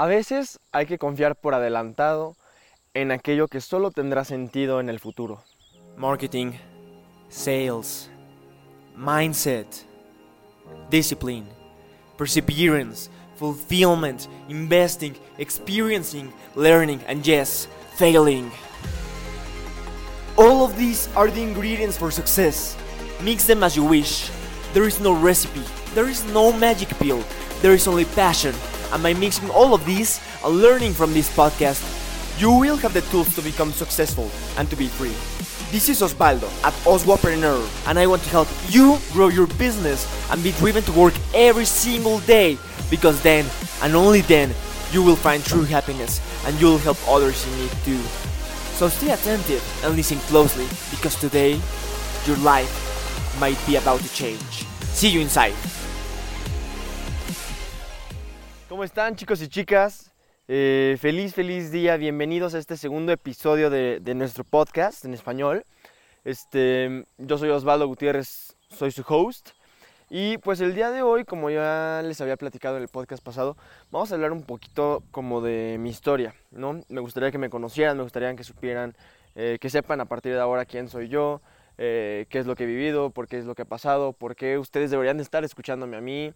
A veces hay que confiar por adelantado en aquello que solo tendrá sentido en el futuro. Marketing, sales, mindset, discipline, perseverance, fulfillment, investing, experiencing, learning, and yes, failing. All of these are the ingredients for success. Mix them as you wish. There is no recipe, there is no magic pill, there is only passion. And by mixing all of these and learning from this podcast, you will have the tools to become successful and to be free. This is Osvaldo at Oswapreneur, and I want to help you grow your business and be driven to work every single day because then and only then you will find true happiness and you'll help others in need too. So stay attentive and listen closely because today your life might be about to change. See you inside. ¿Cómo están chicos y chicas? Eh, feliz, feliz día. Bienvenidos a este segundo episodio de, nuestro podcast en español. Este, yo soy Osvaldo Gutiérrez, soy su host. Y pues el día de hoy, como ya les había platicado en el podcast pasado, vamos a hablar un poquito como de mi historia, ¿no? Me gustaría que me conocieran, me gustaría que supieran, eh, que sepan a partir de ahora quién soy yo, eh, qué es lo que he vivido, por qué es lo que ha pasado, por qué ustedes deberían estar escuchándome a mí,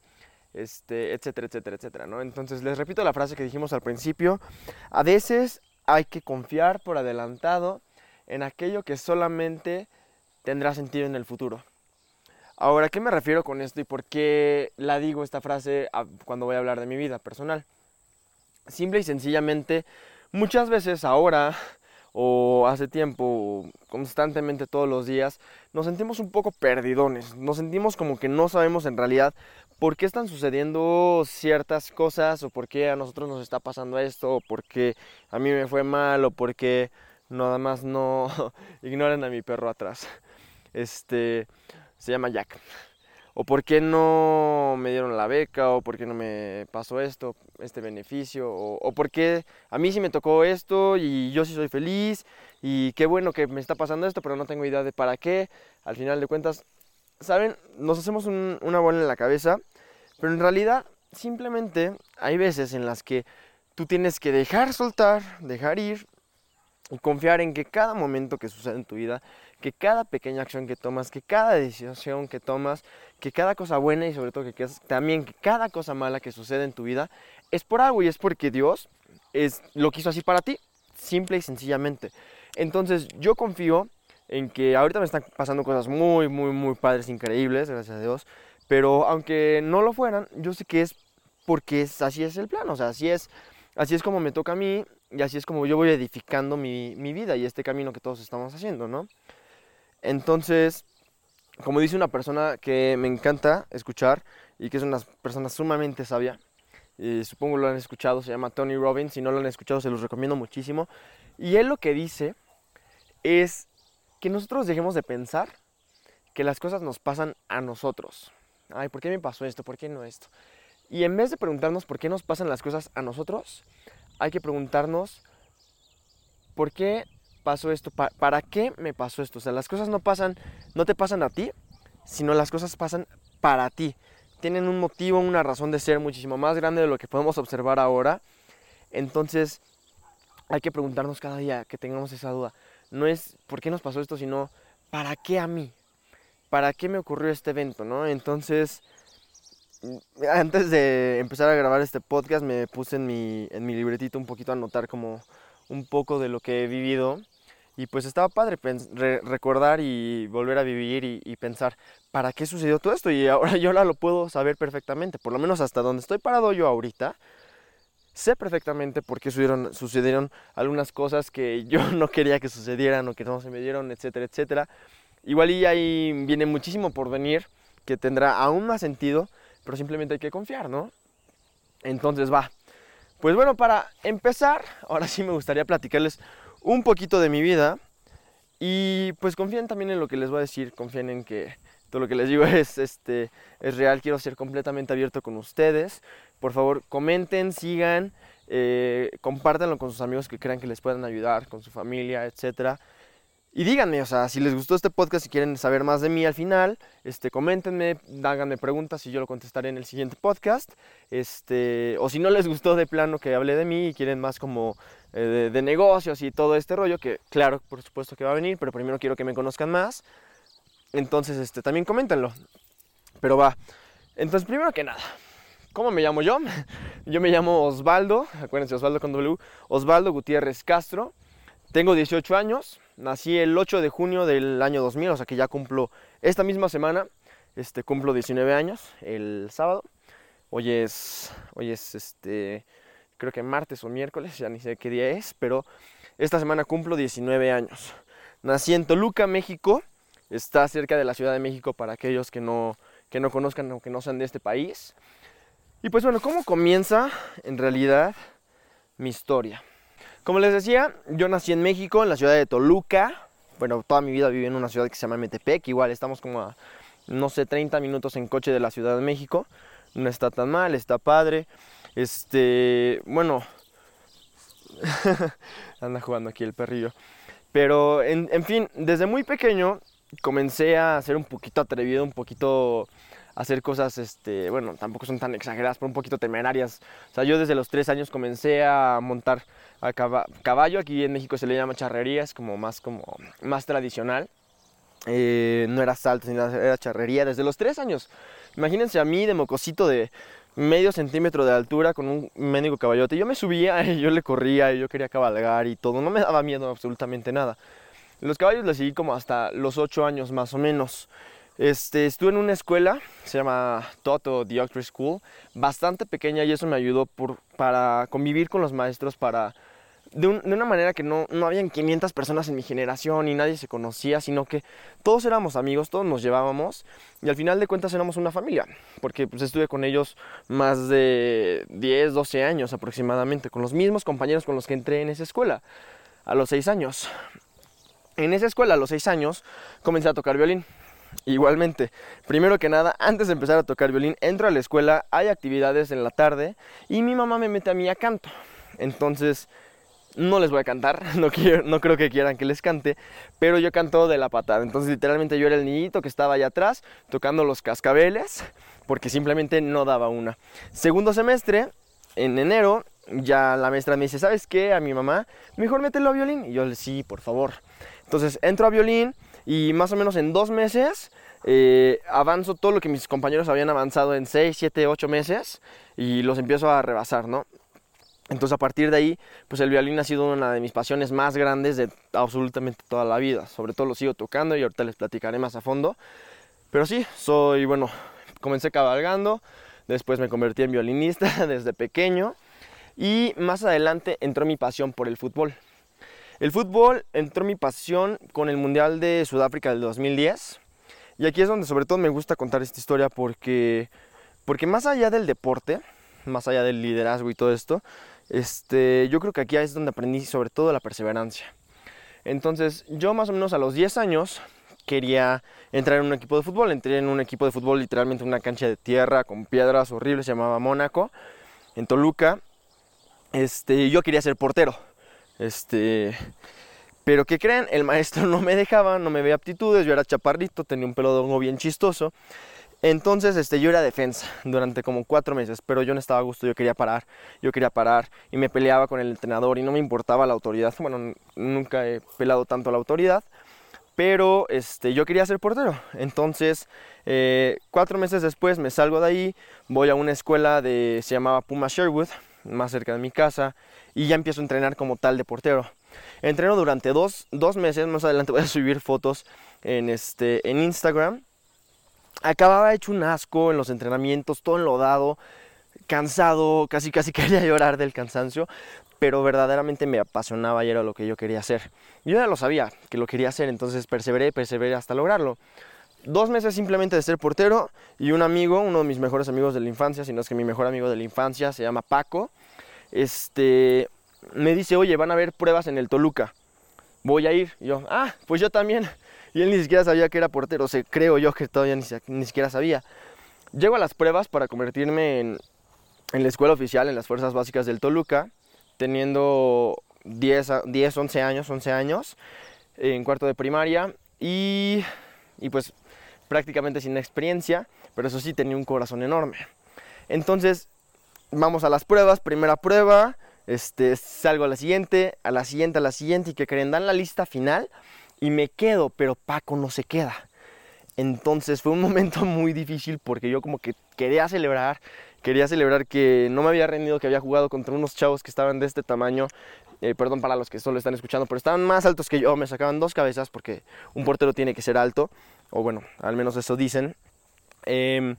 este, etcétera, etcétera, etcétera, ¿no? Entonces les repito la frase que dijimos al principio, a veces hay que confiar por adelantado en aquello que solamente tendrá sentido en el futuro. Ahora, ¿a qué me refiero con esto y por qué la digo esta frase cuando voy a hablar de mi vida personal? Simple y sencillamente, muchas veces ahora o hace tiempo, constantemente todos los días, nos sentimos un poco perdidones, nos sentimos como que no sabemos en realidad por qué están sucediendo ciertas cosas o por qué a nosotros nos está pasando esto o por qué a mí me fue mal o por qué nada más no ignoren a mi perro atrás. Este, se llama Jack. O por qué no me dieron la beca, o por qué no me pasó esto, este beneficio, o, por qué a mí sí me tocó esto y yo sí soy feliz, y qué bueno que me está pasando esto, pero no tengo idea de para qué. Al final de cuentas, ¿saben? Nos hacemos un, una bola en la cabeza, pero en realidad simplemente hay veces en las que tú tienes que dejar soltar, dejar ir y confiar en que cada momento que sucede en tu vida que cada pequeña acción que tomas, que cada decisión que tomas, que cada cosa buena y sobre todo que, también que cada cosa mala que sucede en tu vida es por algo y es porque Dios es, lo quiso así para ti, simple y sencillamente. Entonces yo confío en que ahorita me están pasando cosas muy, muy, muy padres, increíbles, gracias a Dios, pero aunque no lo fueran, yo sé que es porque es, así es el plan, o sea, así es, así es como me toca a mí y así es como yo voy edificando mi, mi vida y este camino que todos estamos haciendo, ¿no? Entonces, como dice una persona que me encanta escuchar y que es una persona sumamente sabia, y supongo lo han escuchado, se llama Tony Robbins, si no lo han escuchado se los recomiendo muchísimo, y él lo que dice es que nosotros dejemos de pensar que las cosas nos pasan a nosotros. Ay, ¿por qué me pasó esto? ¿Por qué no esto? Y en vez de preguntarnos por qué nos pasan las cosas a nosotros, hay que preguntarnos por qué pasó esto? ¿Para qué me pasó esto? O sea, las cosas no pasan, no te pasan a ti, sino las cosas pasan para ti. Tienen un motivo, una razón de ser muchísimo más grande de lo que podemos observar ahora. Entonces, hay que preguntarnos cada día que tengamos esa duda. No es por qué nos pasó esto, sino ¿para qué a mí? ¿Para qué me ocurrió este evento? ¿no? Entonces, antes de empezar a grabar este podcast, me puse en mi, en mi libretito un poquito a anotar como un poco de lo que he vivido y pues estaba padre recordar y volver a vivir y, pensar, ¿para qué sucedió todo esto? Y ahora yo ahora lo puedo saber perfectamente, por lo menos hasta donde estoy parado yo ahorita. Sé perfectamente por qué sucedieron, sucedieron algunas cosas que yo no quería que sucedieran o que no se me dieron, etcétera, etcétera. Igual y ahí viene muchísimo por venir que tendrá aún más sentido, pero simplemente hay que confiar, ¿no? Entonces va. Pues bueno, para empezar, ahora sí me gustaría platicarles un poquito de mi vida y pues confíen también en lo que les voy a decir, confíen en que todo lo que les digo es, este, es real, quiero ser completamente abierto con ustedes. Por favor, comenten, sigan, eh, compártanlo con sus amigos que crean que les puedan ayudar, con su familia, etc. Y díganme, o sea, si les gustó este podcast, si quieren saber más de mí al final, este, coméntenme, háganme preguntas y yo lo contestaré en el siguiente podcast. Este, o si no les gustó de plano que hable de mí y quieren más como eh, de, negocios y todo este rollo, que claro, por supuesto que va a venir, pero primero quiero que me conozcan más. Entonces, este, también coméntenlo. Pero va. Entonces, primero que nada, ¿cómo me llamo yo? Yo me llamo Osvaldo, acuérdense, Osvaldo con W, Osvaldo Gutiérrez Castro. Tengo 18 años, nací el 8 de junio del año 2000, o sea que ya cumplo esta misma semana, este, cumplo 19 años el sábado. Hoy es, hoy es este, creo que martes o miércoles, ya ni sé qué día es, pero esta semana cumplo 19 años. Nací en Toluca, México, está cerca de la Ciudad de México para aquellos que no, que no conozcan o que no sean de este país. Y pues bueno, ¿cómo comienza en realidad mi historia? Como les decía, yo nací en México, en la ciudad de Toluca. Bueno, toda mi vida viví en una ciudad que se llama Metepec. Igual estamos como a, no sé, 30 minutos en coche de la Ciudad de México. No está tan mal, está padre. Este, bueno, anda jugando aquí el perrillo. Pero, en, en fin, desde muy pequeño comencé a ser un poquito atrevido, un poquito hacer cosas, este, bueno, tampoco son tan exageradas, pero un poquito temerarias. O sea, yo desde los tres años comencé a montar a caballo, aquí en México se le llama charrería, es como más, como más tradicional. Eh, no era salto, sino era charrería desde los tres años. Imagínense a mí de mocosito de medio centímetro de altura con un mendigo caballote. Yo me subía y yo le corría yo quería cabalgar y todo. No me daba miedo absolutamente nada. Los caballos les seguí como hasta los ocho años más o menos. Este, estuve en una escuela, se llama Toto Dioctrine School, bastante pequeña y eso me ayudó para convivir con los maestros, para de, una manera que no, no habían 500 personas en mi generación y nadie se conocía, sino que todos éramos amigos, todos nos llevábamos y al final de cuentas éramos una familia, porque pues, estuve con ellos más de 10, 12 años aproximadamente, con los mismos compañeros con los que entré en esa escuela, a los 6 años. En esa escuela, a los 6 años, comencé a tocar violín. Igualmente, primero que nada, antes de empezar a tocar violín, entro a la escuela, hay actividades en la tarde y mi mamá me mete a mí a canto. Entonces, no les voy a cantar, no, quiero, no creo que quieran que les cante, pero yo canto de la patada. Entonces, literalmente yo era el niñito que estaba allá atrás tocando los cascabeles porque simplemente no daba una. Segundo semestre, en enero, ya la maestra me dice, ¿sabes qué? A mi mamá, mejor mételo a violín. Y yo le sí, por favor. Entonces entro a violín y más o menos en dos meses eh, avanzo todo lo que mis compañeros habían avanzado en 6, 7, 8 meses y los empiezo a rebasar, ¿no? Entonces a partir de ahí, pues el violín ha sido una de mis pasiones más grandes de absolutamente toda la vida. Sobre todo lo sigo tocando y ahorita les platicaré más a fondo. Pero sí, soy, bueno, comencé cabalgando, después me convertí en violinista desde pequeño y más adelante entró mi pasión por el fútbol. El fútbol entró mi pasión con el Mundial de Sudáfrica del 2010. Y aquí es donde sobre todo me gusta contar esta historia porque, porque más allá del deporte, más allá del liderazgo y todo esto, este, yo creo que aquí es donde aprendí sobre todo la perseverancia. Entonces yo más o menos a los 10 años quería entrar en un equipo de fútbol. Entré en un equipo de fútbol literalmente una cancha de tierra con piedras horribles, se llamaba Mónaco, en Toluca. Este, yo quería ser portero. Este, pero ¿qué creen? El maestro no me dejaba, no me veía aptitudes, yo era chaparrito, tenía un pelo hongo bien chistoso. Entonces, este, yo era defensa durante como cuatro meses, pero yo no estaba a gusto, yo quería parar, yo quería parar y me peleaba con el entrenador y no me importaba la autoridad. Bueno, nunca he pelado tanto a la autoridad, pero este, yo quería ser portero. Entonces, eh, cuatro meses después me salgo de ahí, voy a una escuela de, se llamaba Puma Sherwood, más cerca de mi casa, y ya empiezo a entrenar como tal de portero. Entreno durante dos, meses, más adelante voy a subir fotos en, este, en Instagram. Acababa hecho un asco en los entrenamientos, todo enlodado, cansado, casi casi quería llorar del cansancio, pero verdaderamente me apasionaba y era lo que yo quería hacer. Yo ya lo sabía que lo quería hacer, entonces perseveré, perseveré hasta lograrlo. Dos meses simplemente de ser portero y un amigo, uno de mis mejores amigos de la infancia, si no es que mi mejor amigo de la infancia, se llama Paco este, me dice, oye, van a haber pruebas en el Toluca, voy a ir. Y yo, ah, pues yo también. Y él ni siquiera sabía que era portero, o sea, creo yo que todavía ni, siquiera sabía. Llego a las pruebas para convertirme en, en, la escuela oficial, en las fuerzas básicas del Toluca, teniendo 10, 10, 11 años, 11 años. en cuarto de primaria y, y pues prácticamente sin experiencia, pero eso sí tenía un corazón enorme. Entonces, vamos a las pruebas, primera prueba, este, salgo a la siguiente, a la siguiente, a la siguiente y que creen, dan la lista final y me quedo, pero Paco no se queda. Entonces fue un momento muy difícil porque yo como que quería celebrar, quería celebrar que no me había rendido, que había jugado contra unos chavos que estaban de este tamaño, eh, perdón para los que solo están escuchando, pero estaban más altos que yo, me sacaban dos cabezas porque un portero tiene que ser alto, o bueno, al menos eso dicen. Em,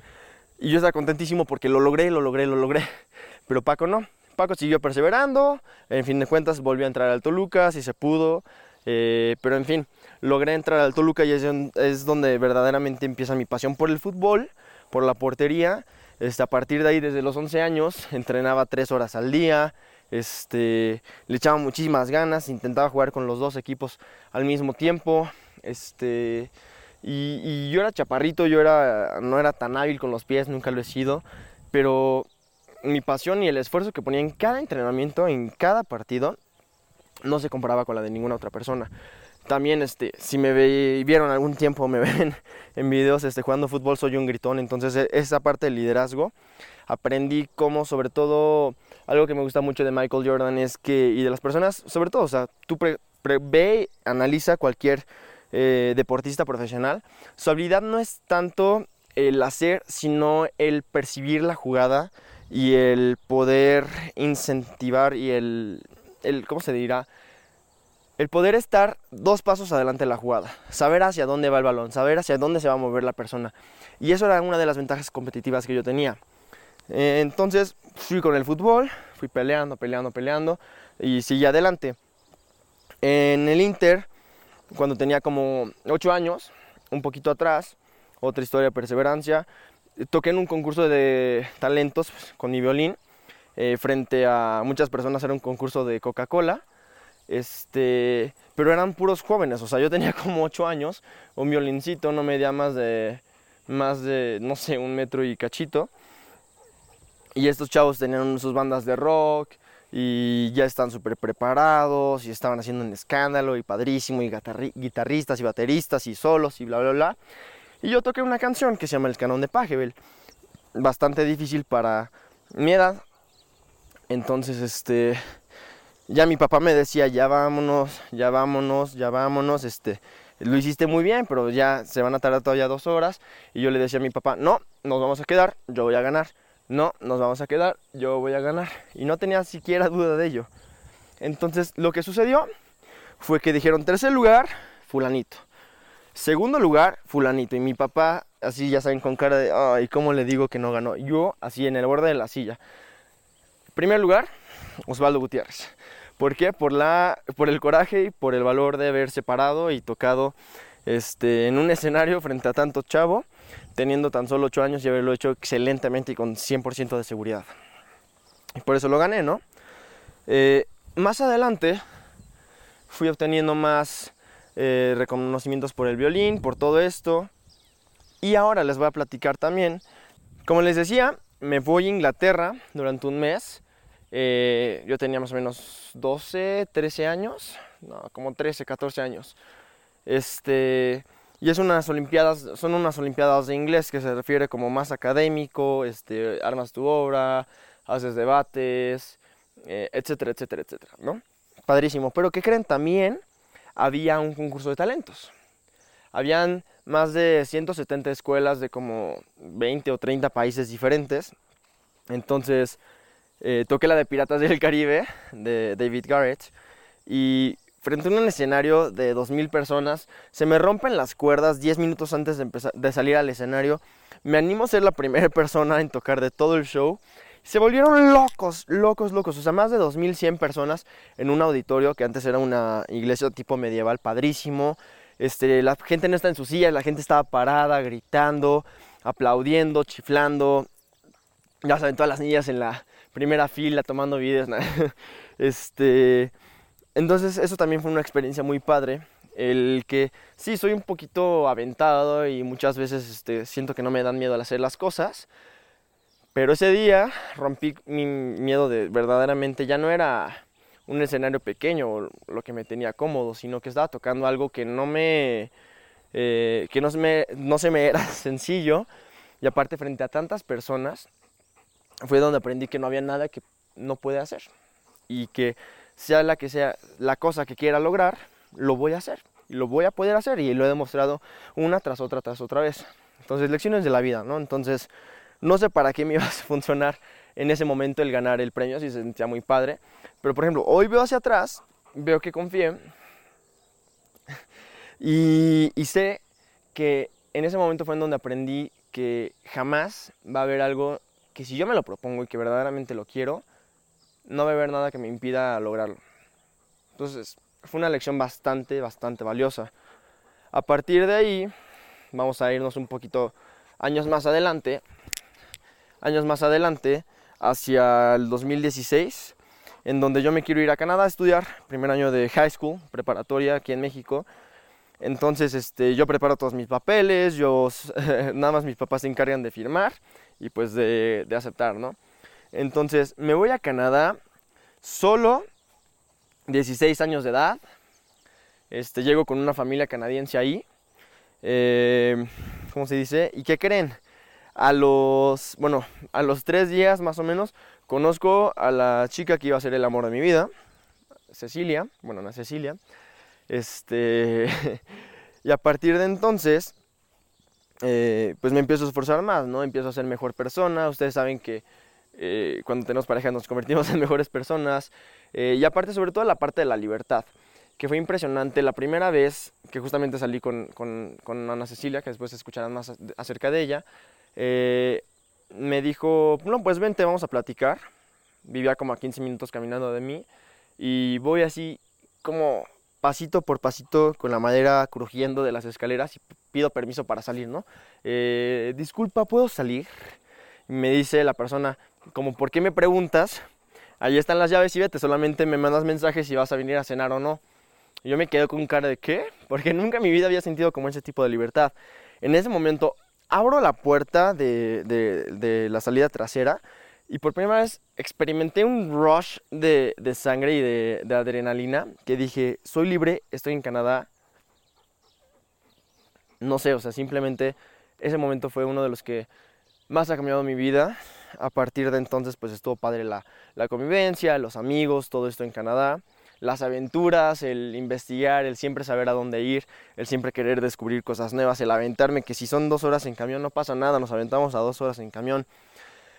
y yo estaba contentísimo porque lo logré, lo logré, lo logré, pero Paco no. Paco siguió perseverando, en fin de cuentas volvió a entrar al Toluca, si se pudo, eh, pero en fin, logré entrar al Toluca y es, donde verdaderamente empieza mi pasión por el fútbol, por la portería. Este, a partir de ahí, desde los 11 años, entrenaba tres horas al día, este, le echaba muchísimas ganas, intentaba jugar con los dos equipos al mismo tiempo. Este, y, yo era chaparrito, yo era, no era tan hábil con los pies, nunca lo he sido, pero mi pasión y el esfuerzo que ponía en cada entrenamiento, en cada partido, no se comparaba con la de ninguna otra persona. También este, si me vieron algún tiempo, me ven en videos este, jugando fútbol, soy un gritón, entonces e, esa parte del liderazgo aprendí como sobre todo algo que me gusta mucho de Michael Jordan es que, y de las personas, sobre todo, o sea, tú ve, analiza cualquier eh, deportista profesional, su habilidad no es tanto el hacer, sino el percibir la jugada y el poder incentivar y el, el ¿cómo se dirá? el poder estar dos pasos adelante de la jugada, saber hacia dónde va el balón, saber hacia dónde se va a mover la persona. Y eso era una de las ventajas competitivas que yo tenía. Eh, entonces fui con el fútbol, fui peleando, peleando, peleando y seguí adelante. En el Inter, cuando tenía como 8 años, un poquito atrás, otra historia de perseverancia, toqué en un concurso de talentos con mi violín. Eh, frente a muchas personas era un concurso de Coca-Cola este, pero eran puros jóvenes, o sea, yo tenía como 8 años, un violincito no medía más de, más de, no sé, un metro y cachito. Y estos chavos tenían sus bandas de rock y ya están súper preparados y estaban haciendo un escándalo y padrísimo y guitarristas y bateristas y solos y bla, bla, bla. Y yo toqué una canción que se llama El Canón de Pajebel, bastante difícil para mi edad. Entonces, este, ya mi papá me decía, ya vámonos, ya vámonos, ya vámonos, este, lo hiciste muy bien, pero ya se van a tardar todavía dos horas. Y yo le decía a mi papá, no, nos vamos a quedar, yo voy a ganar. No, nos vamos a quedar, yo voy a ganar. Y no tenía siquiera duda de ello. Entonces, lo que sucedió fue que dijeron, tercer lugar, fulanito. Segundo lugar, fulanito. Y mi papá, así ya saben, con cara de, ay, ¿cómo le digo que no ganó? Yo, así en el borde de la silla. Primer lugar, Osvaldo Gutiérrez. ¿Por qué? Por, la, por el coraje y por el valor de haber separado y tocado este, en un escenario frente a tanto chavo, teniendo tan solo 8 años y haberlo hecho excelentemente y con 100% de seguridad. Y por eso lo gané, ¿no? Eh, más adelante fui obteniendo más eh, reconocimientos por el violín, por todo esto. Y ahora les voy a platicar también. Como les decía, me voy a Inglaterra durante un mes eh, yo tenía más o menos 12, 13 años, no, como 13, 14 años. Este, y es unas olimpiadas, son unas olimpiadas de inglés que se refiere como más académico, este, armas tu obra, haces debates, eh, etcétera, etcétera, etcétera, ¿no? Padrísimo. Pero ¿qué creen? También había un concurso de talentos. Habían más de 170 escuelas de como 20 o 30 países diferentes. Entonces, eh, toqué la de Piratas del Caribe de David Garrett y frente a un escenario de 2.000 personas se me rompen las cuerdas 10 minutos antes de, salir al escenario. Me animo a ser la primera persona en tocar de todo el show. Se volvieron locos, locos, locos. O sea, más de 2.100 personas en un auditorio que antes era una iglesia tipo medieval, padrísimo. Este, la gente no está en sus sillas, la gente estaba parada, gritando, aplaudiendo, chiflando. Ya saben, todas las niñas en la, primera fila tomando videos. este, entonces eso también fue una experiencia muy padre. El que sí, soy un poquito aventado y muchas veces este, siento que no me dan miedo al hacer las cosas. Pero ese día rompí mi miedo de verdaderamente, ya no era un escenario pequeño o lo que me tenía cómodo, sino que estaba tocando algo que no me, eh, que no se, me, no se me era sencillo y aparte frente a tantas personas fue donde aprendí que no había nada que no puede hacer y que sea la que sea la cosa que quiera lograr, lo voy a hacer y lo voy a poder hacer y lo he demostrado una tras otra tras otra vez. Entonces, lecciones de la vida, ¿no? Entonces, no sé para qué me iba a funcionar en ese momento el ganar el premio, si se sentía muy padre, pero por ejemplo, hoy veo hacia atrás, veo que confié y, y sé que en ese momento fue en donde aprendí que jamás va a haber algo que si yo me lo propongo y que verdaderamente lo quiero, no va a haber nada que me impida lograrlo. Entonces, fue una lección bastante, bastante valiosa. A partir de ahí, vamos a irnos un poquito años más adelante, años más adelante, hacia el 2016, en donde yo me quiero ir a Canadá a estudiar, primer año de high school, preparatoria aquí en México. Entonces, este, yo preparo todos mis papeles, yo, nada más mis papás se encargan de firmar y pues de, de aceptar, ¿no? Entonces, me voy a Canadá solo, 16 años de edad. Este, llego con una familia canadiense ahí. Eh, ¿Cómo se dice? ¿Y qué creen? A los, bueno, a los tres días más o menos, conozco a la chica que iba a ser el amor de mi vida, Cecilia, bueno, Ana Cecilia. Este, y a partir de entonces, eh, pues me empiezo a esforzar más, ¿no? Empiezo a ser mejor persona. Ustedes saben que eh, cuando tenemos pareja nos convertimos en mejores personas. Eh, y aparte, sobre todo, la parte de la libertad, que fue impresionante. La primera vez que justamente salí con, con, Ana Cecilia, que después escucharán más acerca de ella, eh, me dijo, no, pues vente, vamos a platicar. Vivía como a 15 minutos caminando de mí y voy así como pasito por pasito con la madera crujiendo de las escaleras y pido permiso para salir, ¿no? disculpa, ¿puedo salir? Me dice la persona, como, ¿por qué me preguntas? Ahí están las llaves y vete, solamente me mandas mensajes si vas a venir a cenar o no. Yo me quedo con cara de ¿qué? Porque nunca en mi vida había sentido como ese tipo de libertad. En ese momento abro la puerta de, de, la salida trasera y por primera vez experimenté un rush de, de sangre y de, de, adrenalina que dije, soy libre, estoy en Canadá. No sé, o sea, simplemente ese momento fue uno de los que más ha cambiado mi vida a partir de entonces pues estuvo padre la, la convivencia, los amigos, todo esto en Canadá las aventuras, el investigar, el siempre saber a dónde ir, el siempre querer descubrir cosas nuevas, el aventarme que si son dos horas en camión no pasa nada, nos aventamos a dos horas en camión.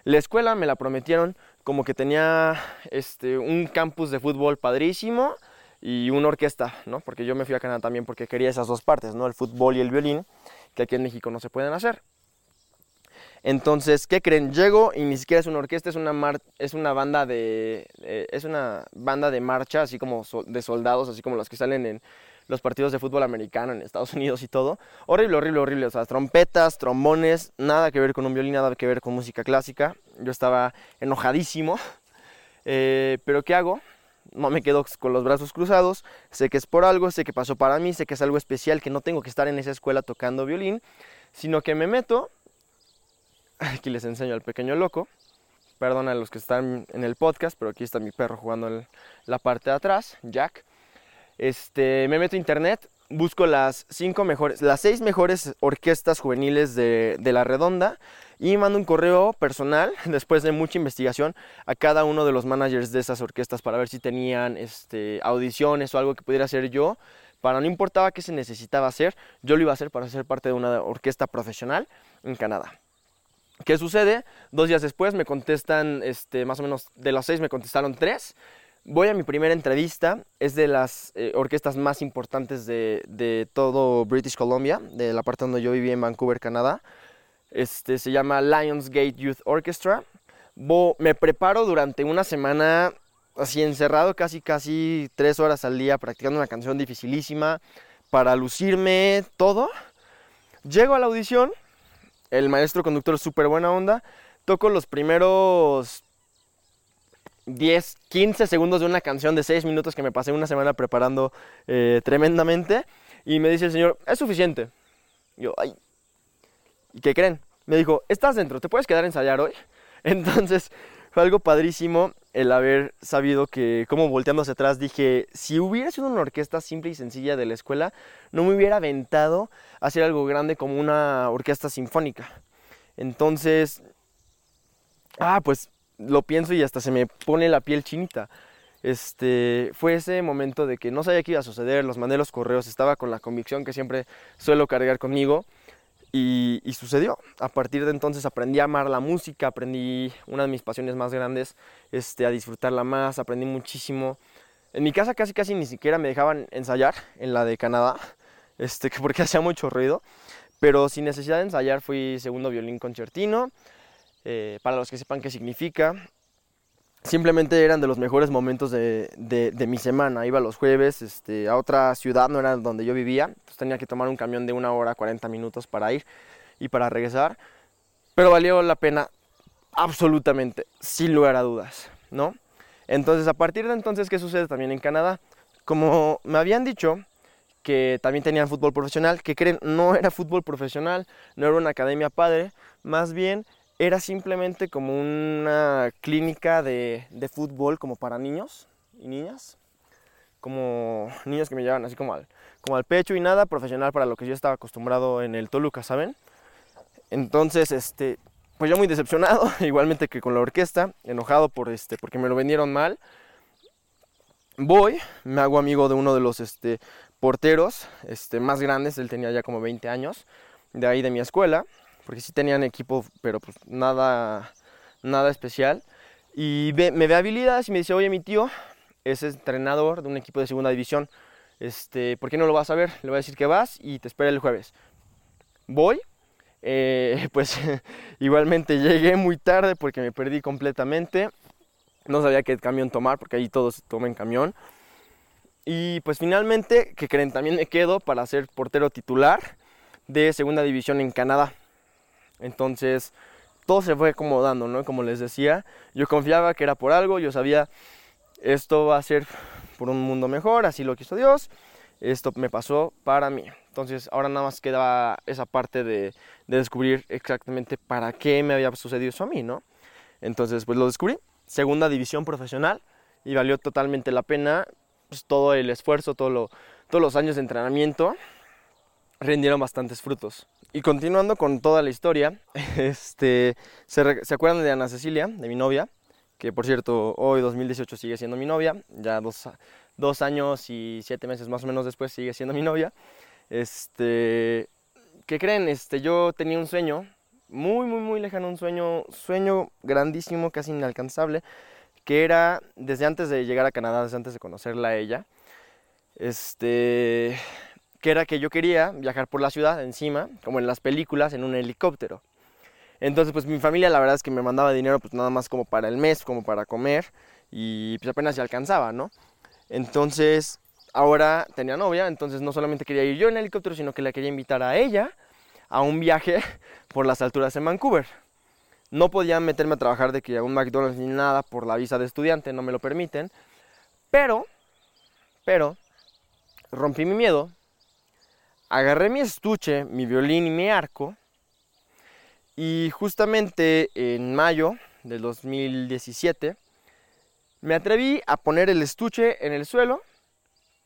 La escuela me la prometieron como que tenía este, un campus de fútbol padrísimo y una orquesta, ¿no? Porque yo me fui a Canadá también porque quería esas dos partes, ¿no? El fútbol y el violín, que aquí en México no se pueden hacer. Entonces, ¿qué creen? Llego y ni siquiera es una orquesta, es una, es una banda de eh, es una banda de marcha, así como de soldados, así como los que salen en los partidos de fútbol americano en Estados Unidos y todo. Horrible, horrible, horrible. O sea, trompetas, trombones, nada que ver con un violín, nada que ver con música clásica. Yo estaba enojadísimo. Eh, pero ¿qué hago? No me quedo con los brazos cruzados. Sé que es por algo, sé que pasó para mí, sé que es algo especial, que no tengo que estar en esa escuela tocando violín, sino que me meto Aquí les enseño al pequeño loco. Perdona a los que están en el podcast, pero aquí está mi perro jugando en la parte de atrás, Jack. Este, me meto a internet, busco las cinco mejores, las seis mejores orquestas juveniles de, de, la redonda y mando un correo personal después de mucha investigación a cada uno de los managers de esas orquestas para ver si tenían este, audiciones o algo que pudiera hacer yo. Para no importaba qué se necesitaba hacer, yo lo iba a hacer para ser parte de una orquesta profesional en Canadá. ¿Qué sucede? Dos días después me contestan, este, más o menos de las seis me contestaron tres. Voy a mi primera entrevista, es de las eh, orquestas más importantes de, de, todo British Columbia, de la parte donde yo viví en Vancouver, Canadá. Este, se llama Lionsgate Youth Orchestra. me preparo durante una semana así encerrado, casi casi tres horas al día, practicando una canción dificilísima para lucirme todo. Llego a la audición el maestro conductor súper buena onda. Toco los primeros 10, 15 segundos de una canción de 6 minutos que me pasé una semana preparando eh, tremendamente. Y me dice el señor, es suficiente. yo, ay. ¿Y qué creen? Me dijo, estás dentro, ¿te puedes quedar a ensayar hoy? Entonces fue algo padrísimo. El haber sabido que, como volteando hacia atrás, dije, si hubiera sido una orquesta simple y sencilla de la escuela, no me hubiera aventado a hacer algo grande como una orquesta sinfónica. Entonces, ah, pues lo pienso y hasta se me pone la piel chinita. Este, fue ese momento de que no sabía qué iba a suceder, los mandé los correos, estaba con la convicción que siempre suelo cargar conmigo y, sucedió. A partir de entonces aprendí a amar la música, aprendí una de mis pasiones más grandes, este, a disfrutarla más, aprendí muchísimo. En mi casa casi casi ni siquiera me dejaban ensayar en la de Canadá, este, porque hacía mucho ruido, pero sin necesidad de ensayar fui segundo violín concertino, eh, para los que sepan qué significa. Simplemente eran de los mejores momentos de, de, mi semana. Iba los jueves este, a otra ciudad, no era donde yo vivía. Pues tenía que tomar un camión de una hora, 40 minutos para ir y para regresar. Pero valió la pena absolutamente, sin lugar a dudas, ¿no? Entonces, a partir de entonces, ¿qué sucede también en Canadá? Como me habían dicho que también tenían fútbol profesional, que creen, no era fútbol profesional, no era una academia padre, más bien era simplemente como una clínica de, fútbol como para niños y niñas, como niños que me llevan así como al, como al pecho y nada profesional para lo que yo estaba acostumbrado en el Toluca, ¿saben? Entonces, este, pues yo muy decepcionado, igualmente que con la orquesta, enojado por este, porque me lo vendieron mal. Voy, me hago amigo de uno de los este, porteros este, más grandes, él tenía ya como 20 años, de ahí de mi escuela porque sí tenían equipo, pero pues nada, nada especial. Y me ve habilidades y me dice, oye, mi tío es entrenador de un equipo de segunda división, este, ¿por qué no lo vas a ver? Le voy a decir que vas y te espera el jueves. Voy, eh, pues igualmente llegué muy tarde porque me perdí completamente. No sabía qué camión tomar porque ahí todos toman camión. Y pues finalmente, que creen, también me quedo para ser portero titular de segunda división en Canadá. Entonces, todo se fue acomodando, ¿no? Como les decía, yo confiaba que era por algo, yo sabía, esto va a ser por un mundo mejor, así lo quiso Dios, esto me pasó para mí. Entonces, ahora nada más quedaba esa parte de, descubrir exactamente para qué me había sucedido eso a mí, ¿no? Entonces, pues lo descubrí, segunda división profesional, y valió totalmente la pena, pues, todo el esfuerzo, todo todos los años de entrenamiento, rindieron bastantes frutos. Y continuando con toda la historia, este, ¿se, ¿se, acuerdan de Ana Cecilia, de mi novia? Que por cierto, hoy 2018 sigue siendo mi novia, ya dos, dos años y siete meses más o menos después sigue siendo mi novia. Este, ¿Qué creen? Este, yo tenía un sueño, muy, muy, muy lejano, un sueño, sueño grandísimo, casi inalcanzable, que era desde antes de llegar a Canadá, desde antes de conocerla a ella, este, que era que yo quería viajar por la ciudad encima, como en las películas, en un helicóptero. Entonces, pues mi familia la verdad es que me mandaba dinero pues nada más como para el mes, como para comer y pues apenas se alcanzaba, ¿no? Entonces, ahora tenía novia, entonces no solamente quería ir yo en helicóptero, sino que la quería invitar a ella a un viaje por las alturas en Vancouver. No podía meterme a trabajar de que a un McDonald's ni nada por la visa de estudiante, no me lo permiten. Pero, pero, rompí mi miedo agarré mi estuche, mi violín y mi arco y justamente en mayo del 2017 me atreví a poner el estuche en el suelo,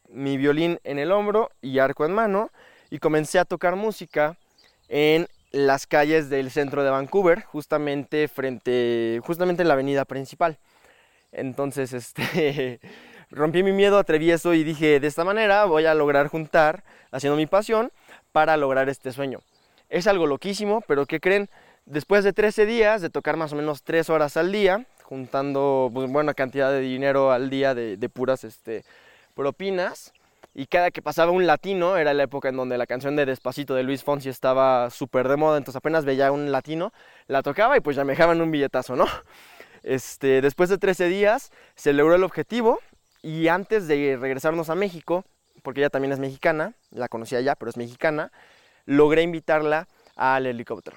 mi violín en el hombro y arco en mano y comencé a tocar música en las calles del centro de Vancouver, justamente frente, justamente en la avenida principal. Entonces, este, rompí mi miedo eso y dije, de esta manera voy a lograr juntar, haciendo mi pasión, para lograr este sueño. Es algo loquísimo, pero ¿qué creen? Después de 13 días, de tocar más o menos 3 horas al día, juntando pues, buena cantidad de dinero al día de, puras este, propinas, y cada que pasaba un latino, era la época en donde la canción de Despacito de Luis Fonsi estaba súper de moda, entonces apenas veía un latino, la tocaba y pues ya me dejaban un billetazo, ¿no? Este, después de 13 días se logró el objetivo, y antes de regresarnos a México, porque ella también es mexicana, la conocía ya, pero es mexicana, logré invitarla al helicóptero.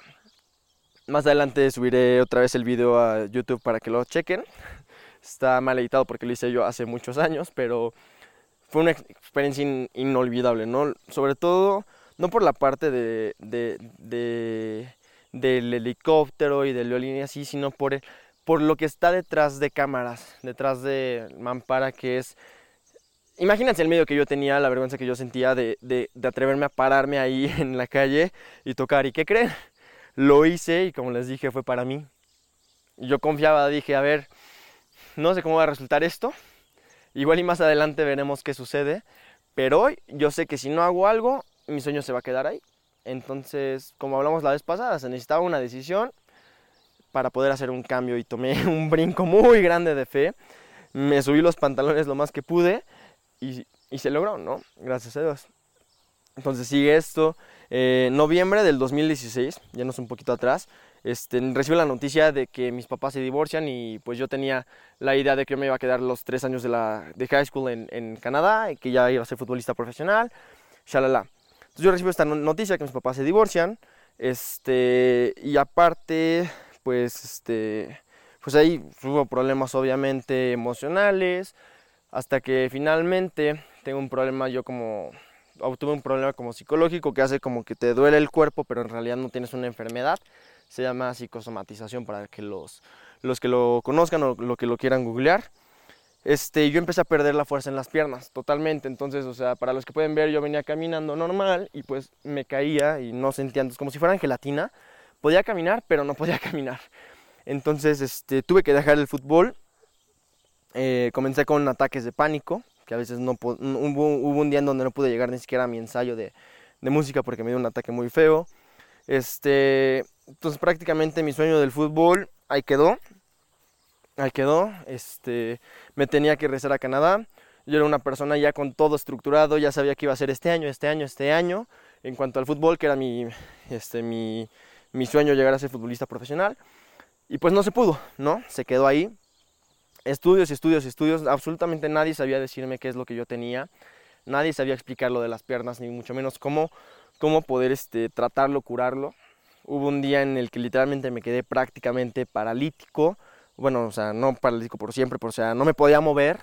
Más adelante subiré otra vez el video a YouTube para que lo chequen. Está mal editado porque lo hice yo hace muchos años, pero fue una experiencia inolvidable, ¿no? Sobre todo, no por la parte de, del helicóptero y del violín y así, sino por por lo que está detrás de cámaras, detrás de Mampara, que es... Imagínense el medio que yo tenía, la vergüenza que yo sentía de, de, de atreverme a pararme ahí en la calle y tocar. ¿Y qué creen? Lo hice y como les dije fue para mí. Yo confiaba, dije, a ver, no sé cómo va a resultar esto. Igual y más adelante veremos qué sucede. Pero hoy yo sé que si no hago algo, mi sueño se va a quedar ahí. Entonces, como hablamos la vez pasada, se necesitaba una decisión para poder hacer un cambio y tomé un brinco muy grande de fe. Me subí los pantalones lo más que pude y, y se logró, ¿no? Gracias a Dios. Entonces sigue esto. Eh, noviembre del 2016, ya no es un poquito atrás, este, recibo la noticia de que mis papás se divorcian y pues yo tenía la idea de que yo me iba a quedar los tres años de, la, de high school en, en Canadá y que ya iba a ser futbolista profesional, shalala. Entonces yo recibo esta noticia que mis papás se divorcian, este, y aparte, pues, este, pues ahí hubo problemas obviamente emocionales, hasta que finalmente tengo un problema yo como obtuve un problema como psicológico que hace como que te duele el cuerpo, pero en realidad no tienes una enfermedad. Se llama psicosomatización para que los, los que lo conozcan o lo que lo quieran googlear. Este, yo empecé a perder la fuerza en las piernas, totalmente. Entonces, o sea, para los que pueden ver, yo venía caminando normal y pues me caía y no sentía, entonces, como si fueran gelatina. Podía caminar, pero no podía caminar. Entonces, este, tuve que dejar el fútbol. Eh, comencé con ataques de pánico que a veces no hubo, hubo, un día en donde no pude llegar ni siquiera a mi ensayo de, de, música porque me dio un ataque muy feo. Este, entonces prácticamente mi sueño del fútbol ahí quedó. Ahí quedó. Este, me tenía que regresar a Canadá. Yo era una persona ya con todo estructurado, ya sabía que iba a ser este año, este año, este año. En cuanto al fútbol, que era mi, este, mi, mi sueño llegar a ser futbolista profesional. Y pues no se pudo, ¿no? Se quedó ahí estudios, estudios, estudios. Absolutamente nadie sabía decirme qué es lo que yo tenía. Nadie sabía explicar lo de las piernas, ni mucho menos cómo, cómo poder este, tratarlo, curarlo. Hubo un día en el que literalmente me quedé prácticamente paralítico. Bueno, o sea, no paralítico por siempre, pero o sea, no me podía mover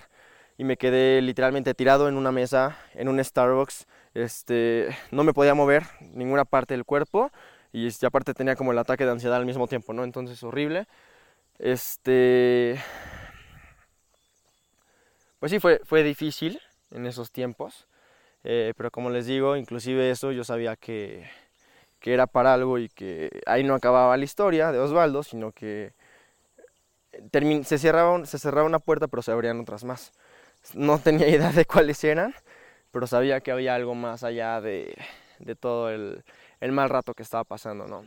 y me quedé literalmente tirado en una mesa, en un Starbucks. Este, no me podía mover ninguna parte del cuerpo y este, aparte tenía como el ataque de ansiedad al mismo tiempo, ¿no? Entonces horrible. Este, pues sí, fue, fue difícil en esos tiempos, eh, pero como les digo, inclusive eso yo sabía que, que era para algo y que ahí no acababa la historia de Osvaldo, sino que se, cerraba, se cerraba una puerta pero se abrían otras más. No tenía idea de cuáles eran, pero sabía que había algo más allá de, de todo el, mal rato que estaba pasando, ¿no?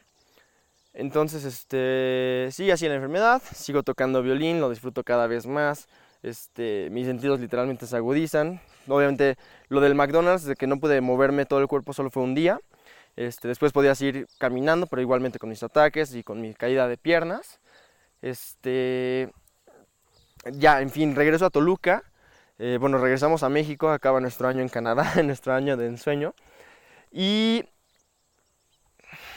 Entonces, este, sigue así la enfermedad, sigo tocando violín, lo disfruto cada vez más, este, mis sentidos literalmente se agudizan. Obviamente lo del McDonald's, de que no pude moverme todo el cuerpo, solo fue un día. Este, después podía seguir caminando, pero igualmente con mis ataques y con mi caída de piernas. Este, ya, en fin, regreso a Toluca. Eh, bueno, regresamos a México, acaba nuestro año en Canadá, nuestro año de ensueño. Y,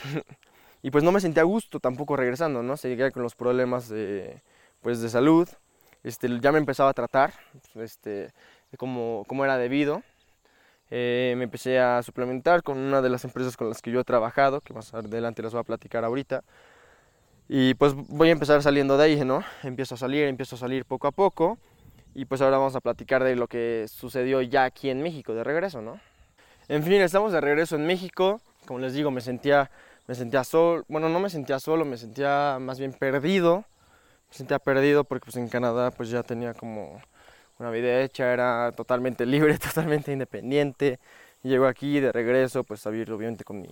y pues no me sentía a gusto tampoco regresando, ¿no? Seguía con los problemas de, pues, de salud. Este, ya me empezaba a tratar este, como, como era debido. Eh, me empecé a suplementar con una de las empresas con las que yo he trabajado, que más adelante les voy a platicar ahorita. Y pues voy a empezar saliendo de ahí, ¿no? Empiezo a salir, empiezo a salir poco a poco. Y pues ahora vamos a platicar de lo que sucedió ya aquí en México, de regreso, ¿no? En fin, estamos de regreso en México. Como les digo, me sentía, me sentía solo. Bueno, no me sentía solo, me sentía más bien perdido me sentía perdido porque pues en Canadá pues ya tenía como una vida hecha, era totalmente libre, totalmente independiente. Llego aquí de regreso pues a vivir obviamente con mi,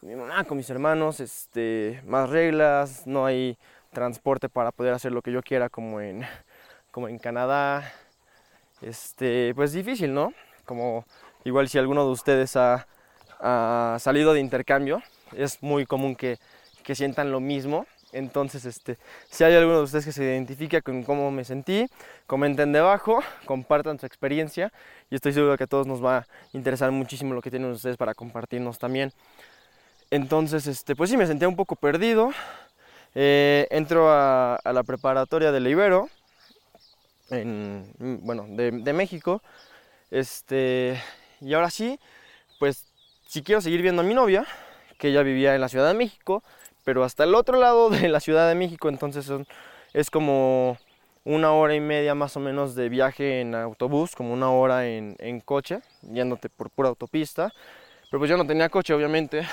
con mamá, con mis hermanos, este, más reglas, no hay transporte para poder hacer lo que yo quiera como en, como en Canadá. Este, pues difícil, ¿no? Como igual si alguno de ustedes ha, salido de intercambio, es muy común que, que sientan lo mismo entonces, este, si hay alguno de ustedes que se identifica con cómo me sentí, comenten debajo, compartan su experiencia y estoy seguro que a todos nos va a interesar muchísimo lo que tienen ustedes para compartirnos también. Entonces, este, pues sí, me sentía un poco perdido. Eh, entro a, la preparatoria de Ibero, en, bueno, de, de, México. Este, y ahora sí, pues si quiero seguir viendo a mi novia, que ella vivía en la Ciudad de México, pero hasta el otro lado de la Ciudad de México, entonces Es como una hora y media más o menos de viaje en autobús, como una hora en, coche, yéndote por pura autopista. Pero pues yo no tenía coche, obviamente.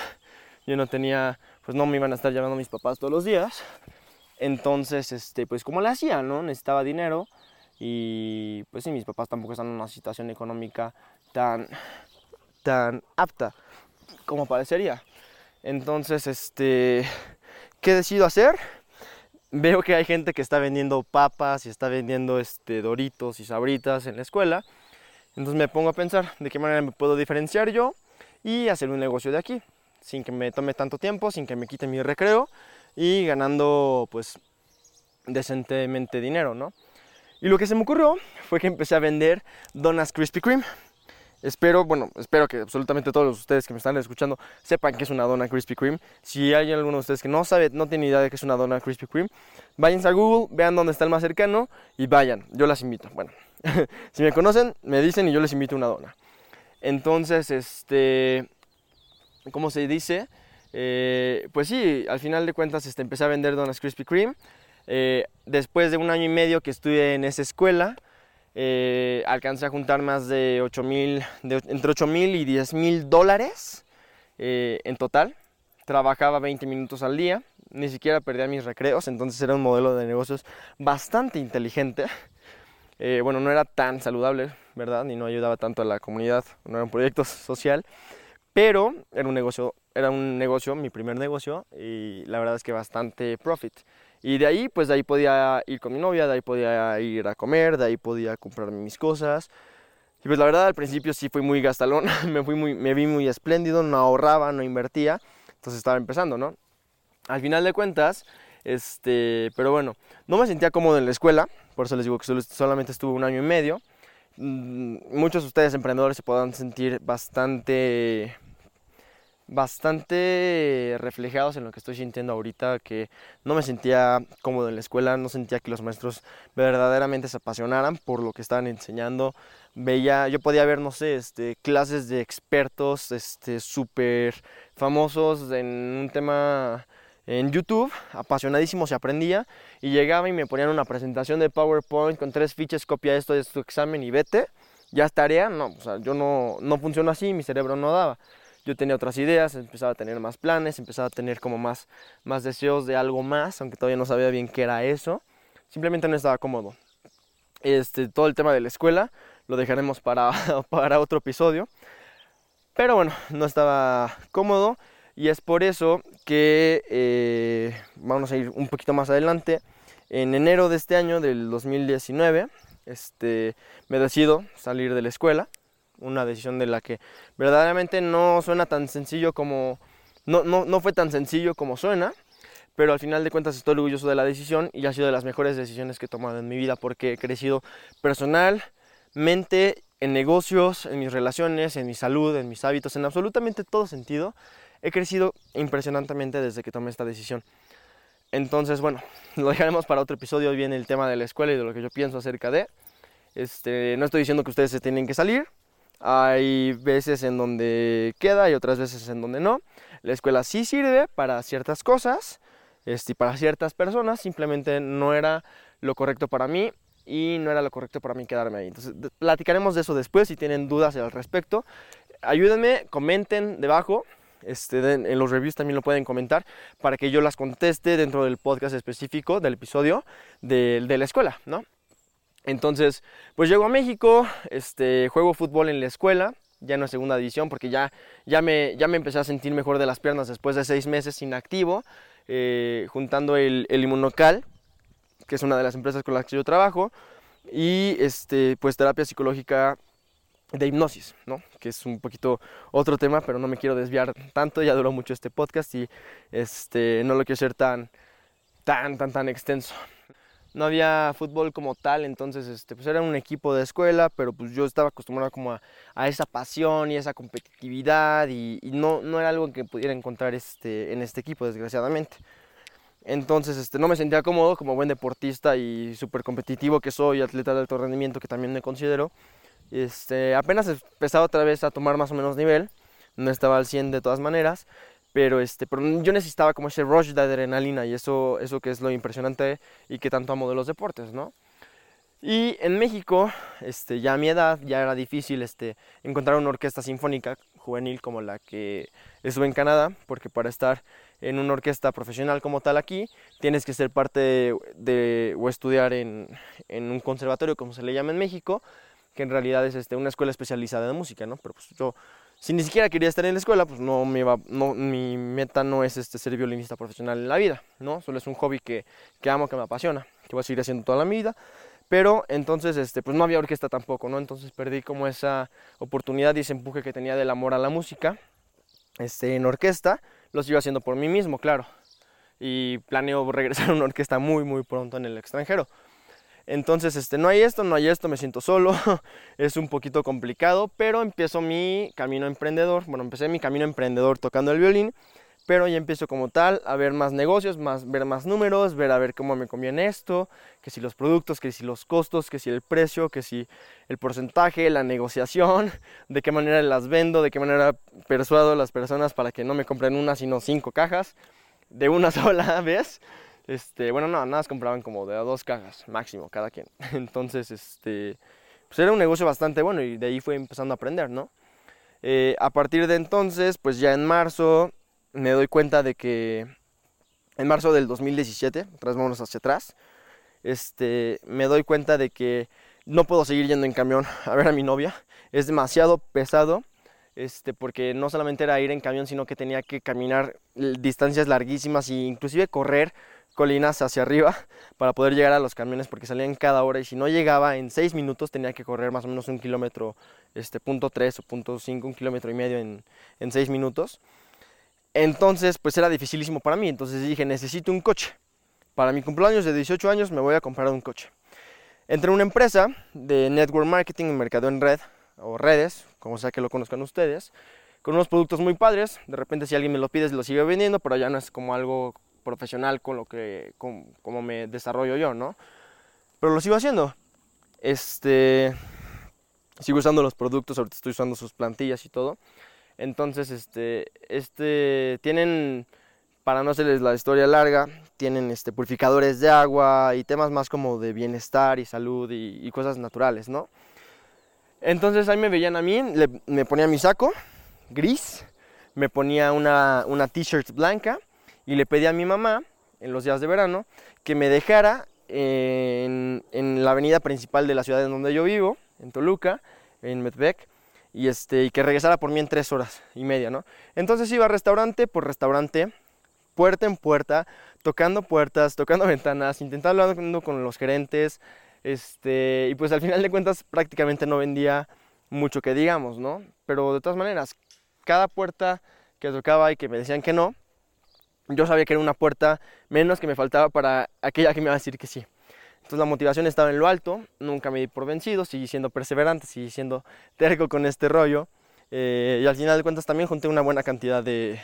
Yo no tenía, pues no me iban a estar llevando mis papás todos los días. Entonces, este, pues como le hacía, ¿no? Necesitaba dinero y pues sí, mis papás tampoco están en una situación económica tan, tan apta como parecería. Entonces, este, ¿qué decido hacer? Veo que hay gente que está vendiendo papas y está vendiendo este, doritos y sabritas en la escuela. Entonces me pongo a pensar de qué manera me puedo diferenciar yo y hacer un negocio de aquí, sin que me tome tanto tiempo, sin que me quite mi recreo y ganando pues decentemente dinero, ¿no? Y lo que se me ocurrió fue que empecé a vender donas Krispy Kreme. Espero, bueno, espero que absolutamente todos ustedes que me están escuchando sepan que es una dona Krispy Kreme. Si hay alguno de ustedes que no sabe, no tiene idea de que es una dona Krispy Kreme, váyanse a Google, vean dónde está el más cercano y vayan. Yo las invito. Bueno, si me conocen, me dicen y yo les invito una dona. Entonces, este, ¿cómo se dice? Eh, pues sí, al final de cuentas este, empecé a vender donas Krispy Kreme. Eh, después de un año y medio que estuve en esa escuela, eh, alcancé a juntar más de 8 mil, entre 8 mil y 10 mil dólares en total. Trabajaba 20 minutos al día, ni siquiera perdía mis recreos, entonces era un modelo de negocios bastante inteligente. bueno, no era tan saludable, ¿verdad? Ni no ayudaba tanto a la comunidad, no era un proyecto social, pero era un negocio, era un negocio, mi primer negocio, y la verdad es que bastante profit. Y de ahí, pues de ahí podía ir con mi novia, de ahí podía ir a comer, de ahí podía comprarme mis cosas. Y pues la verdad al principio sí fui muy gastalón, me, fui muy, me vi muy espléndido, no ahorraba, no invertía, entonces estaba empezando, ¿no? Al final de cuentas, este, pero bueno, no me sentía cómodo en la escuela, por eso les digo que solamente estuve un año y medio. Mm, muchos de ustedes emprendedores se podrán sentir bastante bastante reflejados en lo que estoy sintiendo ahorita, que no me sentía cómodo en la escuela, no sentía que los maestros verdaderamente se apasionaran por lo que estaban enseñando. Veía, yo podía ver, no sé, este, clases de expertos este, súper famosos en un tema en YouTube, apasionadísimo se aprendía, y llegaba y me ponían una presentación de PowerPoint con tres fichas, copia esto de tu examen y vete, ya es tarea, no, o sea, yo no, no funciono así, mi cerebro no daba. Yo tenía otras ideas, empezaba a tener más planes, empezaba a tener como más, más deseos de algo más, aunque todavía no sabía bien qué era eso. Simplemente no estaba cómodo. Este, todo el tema de la escuela lo dejaremos para, para otro episodio. Pero bueno, no estaba cómodo y es por eso que eh, vamos a ir un poquito más adelante. En enero de este año, del 2019, este, me decido salir de la escuela. Una decisión de la que verdaderamente no suena tan sencillo como... No, no, no fue tan sencillo como suena, pero al final de cuentas estoy orgulloso de la decisión y ha sido de las mejores decisiones que he tomado en mi vida porque he crecido personalmente, en negocios, en mis relaciones, en mi salud, en mis hábitos, en absolutamente todo sentido he crecido impresionantemente desde que tomé esta decisión. Entonces, bueno, lo dejaremos para otro episodio. Hoy viene el tema de la escuela y de lo que yo pienso acerca de. Este, no estoy diciendo que ustedes se tienen que salir. Hay veces en donde queda y otras veces en donde no. La escuela sí sirve para ciertas cosas este, y para ciertas personas. Simplemente no era lo correcto para mí y no era lo correcto para mí quedarme ahí. Entonces, platicaremos de eso después si tienen dudas al respecto. Ayúdenme, comenten debajo este, en los reviews también lo pueden comentar para que yo las conteste dentro del podcast específico del episodio de, la escuela, ¿no? Entonces, pues llego a México, este, juego fútbol en la escuela, ya en la segunda división, porque ya, ya, me, ya me empecé a sentir mejor de las piernas después de seis meses inactivo, eh, juntando el, el Inmunocal, que es una de las empresas con las que yo trabajo, y este, pues terapia psicológica de hipnosis, ¿no? Que es un poquito otro tema, pero no me quiero desviar tanto, ya duró mucho este podcast y este, no lo quiero hacer tan, tan, tan, tan extenso. No había fútbol como tal, entonces este, pues era un equipo de escuela, pero pues yo estaba acostumbrado como a, esa pasión y esa competitividad y, no, no era algo que pudiera encontrar este, en este equipo, desgraciadamente. Entonces este, no me sentía cómodo como buen deportista y súper competitivo que soy, atleta de alto rendimiento que también me considero este, apenas empezaba otra vez a tomar más o menos nivel, no estaba al 100 de todas maneras, pero, este, pero yo necesitaba como ese rush de adrenalina y eso, eso que es lo impresionante y que tanto amo de los deportes, ¿no? Y en México, este, ya a mi edad, ya era difícil este, encontrar una orquesta sinfónica juvenil como la que estuve en Canadá, porque para estar en una orquesta profesional como tal aquí, tienes que ser parte de, o estudiar en, en, un conservatorio, como se le llama en México, que en realidad es este, una escuela especializada en música, ¿no? Pero pues yo, si ni siquiera quería estar en la escuela, pues no me va, no, mi meta no es este, ser violinista profesional en la vida, ¿no? Solo es un hobby que, que amo, que me apasiona, que voy a seguir haciendo toda la vida pero entonces, este, pues no había orquesta tampoco, ¿no? Entonces perdí como esa oportunidad y ese empuje que tenía del amor a la música. Este, en orquesta, lo sigo haciendo por mí mismo, claro. Y planeo regresar a una orquesta muy, muy pronto en el extranjero. Entonces, este, no hay esto, no hay esto, me siento solo, es un poquito complicado, pero empiezo mi camino emprendedor. Bueno, empecé mi camino emprendedor tocando el violín pero ya empiezo como tal a ver más negocios, más, ver más números, ver a ver cómo me conviene esto, que si los productos, que si los costos, que si el precio, que si el porcentaje, la negociación, de qué manera las vendo, de qué manera persuado a las personas para que no me compren una, sino cinco cajas de una sola vez. Este, bueno, no, nada más compraban como de dos cajas máximo cada quien. Entonces, este, pues era un negocio bastante bueno y de ahí fue empezando a aprender, ¿no? Eh, a partir de entonces, pues ya en marzo me doy cuenta de que en marzo del 2017, vámonos hacia atrás, este, me doy cuenta de que no puedo seguir yendo en camión a ver a mi novia. Es demasiado pesado, este, porque no solamente era ir en camión, sino que tenía que caminar distancias larguísimas e inclusive correr colinas hacia arriba para poder llegar a los camiones porque salían cada hora y si no llegaba en seis minutos tenía que correr más o menos un kilómetro, este, punto tres o punto cinco, un kilómetro y medio en, en seis minutos. Entonces, pues era dificilísimo para mí. Entonces dije, necesito un coche. Para mi cumpleaños de 18 años me voy a comprar un coche. Entré en una empresa de network marketing, mercado en red, o redes, como sea que lo conozcan ustedes, con unos productos muy padres. De repente si alguien me lo pide, lo sigue vendiendo, pero ya no es como algo profesional con lo que, como me desarrollo yo, ¿no? Pero lo sigo haciendo. Este, sigo usando los productos, ahorita estoy usando sus plantillas y todo. Entonces, este, este, tienen, para no hacerles la historia larga, tienen este, purificadores de agua y temas más como de bienestar y salud y, cosas naturales, ¿no? Entonces ahí me veían a mí, me ponía mi saco gris, me ponía una, una t-shirt blanca y le pedí a mi mamá en los días de verano que me dejara en, la avenida principal de la ciudad en donde yo vivo, en Toluca, en Metbec, y, este, y que regresara por mí en tres horas y media, ¿no? Entonces iba restaurante por restaurante, puerta en puerta, tocando puertas, tocando ventanas, intentando hablar con los gerentes, este, y pues al final de cuentas prácticamente no vendía mucho que digamos, ¿no? Pero de todas maneras, cada puerta que tocaba y que me decían que no, yo sabía que era una puerta menos que me faltaba para aquella que me iba a decir que sí. Entonces la motivación estaba en lo alto, nunca me di por vencido, seguí siendo perseverante, seguí siendo terco con este rollo. Eh, y al final de cuentas también junté una buena cantidad de,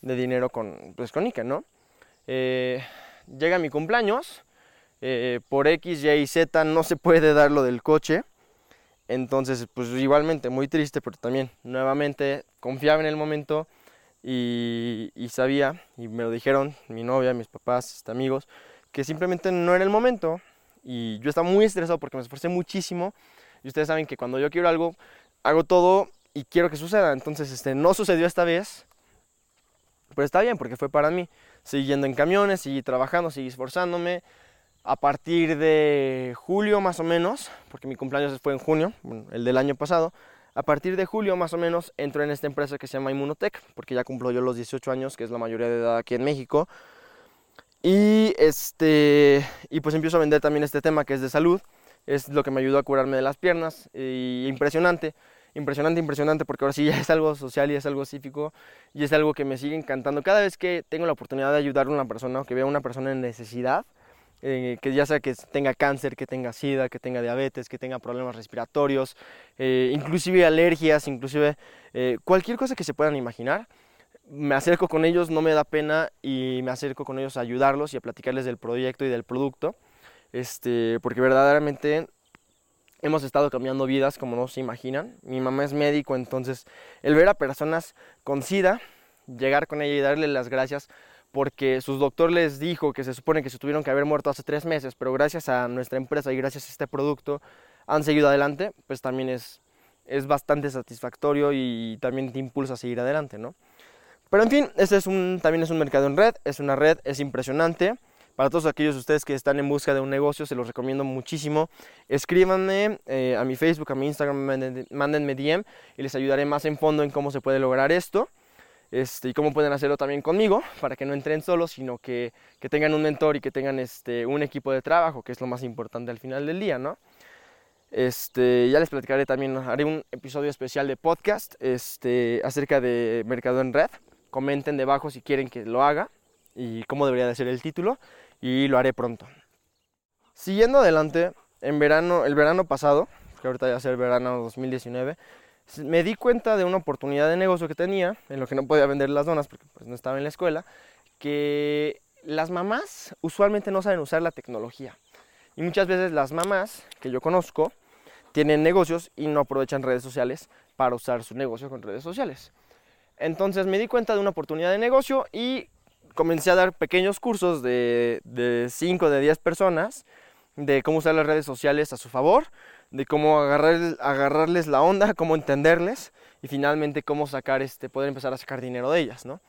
de dinero con, pues, con Ike, ¿no? Eh, llega mi cumpleaños, eh, por X, Y y Z no se puede dar lo del coche. Entonces, pues igualmente, muy triste, pero también nuevamente confiaba en el momento y, sabía, y me lo dijeron mi novia, mis papás, este, amigos, que simplemente no era el momento, y yo estaba muy estresado porque me esforcé muchísimo y ustedes saben que cuando yo quiero algo, hago todo y quiero que suceda. Entonces, este, no sucedió esta vez, pero está bien porque fue para mí. Seguí yendo en camiones, seguí trabajando, seguí esforzándome. A partir de julio más o menos, porque mi cumpleaños fue en junio, el del año pasado, a partir de julio más o menos entro en esta empresa que se llama Immunotech, porque ya cumplo yo los 18 años, que es la mayoría de edad aquí en México. Y, este, y pues empiezo a vender también este tema que es de salud. Es lo que me ayudó a curarme de las piernas. Y impresionante, impresionante, impresionante, porque ahora sí ya es algo social y es algo cívico y es algo que me sigue encantando. Cada vez que tengo la oportunidad de ayudar a una persona o que vea a una persona en necesidad, eh, que ya sea que tenga cáncer, que tenga sida, que tenga diabetes, que tenga problemas respiratorios, eh, inclusive alergias, inclusive eh, cualquier cosa que se puedan imaginar, me acerco con ellos, no me da pena y me acerco con ellos a ayudarlos y a platicarles del proyecto y del producto, este, porque verdaderamente hemos estado cambiando vidas como no se imaginan. Mi mamá es médico, entonces el ver a personas con SIDA llegar con ella y darle las gracias porque sus doctor les dijo que se supone que se tuvieron que haber muerto hace tres meses, pero gracias a nuestra empresa y gracias a este producto han seguido adelante, pues también es, es bastante satisfactorio y también te impulsa a seguir adelante, ¿no? Pero en fin, este es un, también es un mercado en red, es una red, es impresionante. Para todos aquellos de ustedes que están en busca de un negocio, se los recomiendo muchísimo. Escríbanme eh, a mi Facebook, a mi Instagram, mándenme DM y les ayudaré más en fondo en cómo se puede lograr esto. Este, y cómo pueden hacerlo también conmigo, para que no entren solos, sino que, que tengan un mentor y que tengan este, un equipo de trabajo, que es lo más importante al final del día, ¿no? Este, ya les platicaré también, haré un episodio especial de podcast este, acerca de Mercado en Red. Comenten debajo si quieren que lo haga y cómo debería de ser el título y lo haré pronto. Siguiendo adelante, en verano, el verano pasado, que ahorita ya ser el verano 2019, me di cuenta de una oportunidad de negocio que tenía, en lo que no podía vender las donas porque pues, no estaba en la escuela, que las mamás usualmente no saben usar la tecnología. Y muchas veces las mamás que yo conozco tienen negocios y no aprovechan redes sociales para usar su negocio con redes sociales. Entonces me di cuenta de una oportunidad de negocio y comencé a dar pequeños cursos de, de 5 de 10 personas de cómo usar las redes sociales a su favor de cómo agarrar, agarrarles la onda, cómo entenderles y finalmente cómo sacar, este, poder empezar a sacar dinero de ellas, ¿no?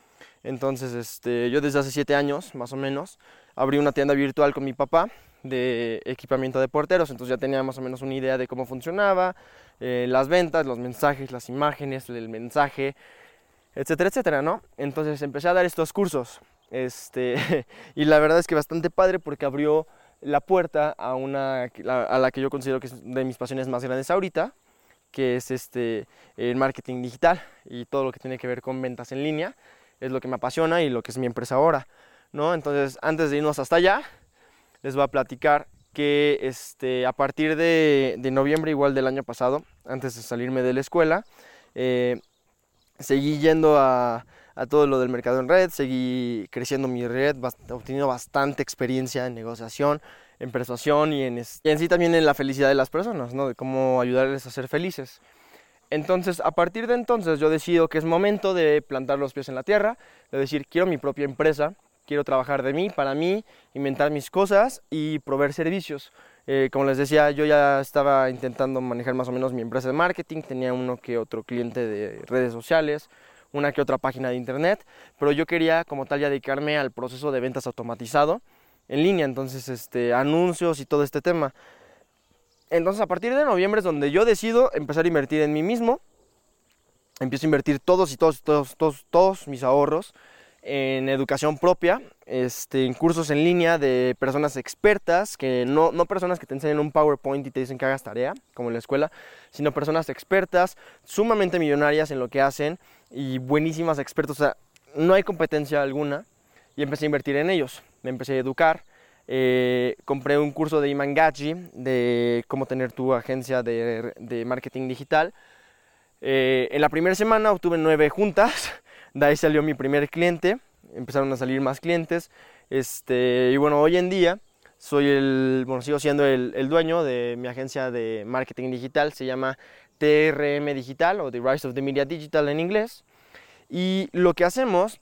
Entonces, este, yo desde hace siete años, más o menos, abrí una tienda virtual con mi papá de equipamiento de porteros, entonces ya tenía más o menos una idea de cómo funcionaba, eh, las ventas, los mensajes, las imágenes, el mensaje, etcétera, etcétera, ¿no? Entonces empecé a dar estos cursos, este, y la verdad es que bastante padre porque abrió la puerta a una a la que yo considero que es de mis pasiones más grandes ahorita, que es este el marketing digital y todo lo que tiene que ver con ventas en línea, es lo que me apasiona y lo que es mi empresa ahora, ¿no? Entonces, antes de irnos hasta allá, les voy a platicar que este, a partir de, noviembre igual del año pasado, antes de salirme de la escuela, eh, seguí yendo a, a todo lo del mercado en red, seguí creciendo mi red, obteniendo bastante experiencia en negociación, en persuasión y en, en sí también en la felicidad de las personas, ¿no? de cómo ayudarles a ser felices. Entonces, a partir de entonces, yo decido que es momento de plantar los pies en la tierra, de decir, quiero mi propia empresa, quiero trabajar de mí, para mí, inventar mis cosas y proveer servicios. Eh, como les decía, yo ya estaba intentando manejar más o menos mi empresa de marketing, tenía uno que otro cliente de redes sociales, una que otra página de internet, pero yo quería como tal ya dedicarme al proceso de ventas automatizado en línea, entonces este, anuncios y todo este tema. Entonces a partir de noviembre es donde yo decido empezar a invertir en mí mismo, empiezo a invertir todos y todos, todos, todos, todos mis ahorros en educación propia, este, en cursos en línea de personas expertas, que no, no personas que te enseñan un PowerPoint y te dicen que hagas tarea, como en la escuela, sino personas expertas, sumamente millonarias en lo que hacen y buenísimas expertos. O sea, no hay competencia alguna y empecé a invertir en ellos. Me empecé a educar. Eh, compré un curso de Imangachi de cómo tener tu agencia de, de marketing digital. Eh, en la primera semana obtuve nueve juntas de ahí salió mi primer cliente, empezaron a salir más clientes. Este, y bueno, hoy en día soy el, sigo siendo el, el, dueño de mi agencia de marketing digital, se llama TRM Digital o The Rise of the Media Digital en inglés. Y lo que hacemos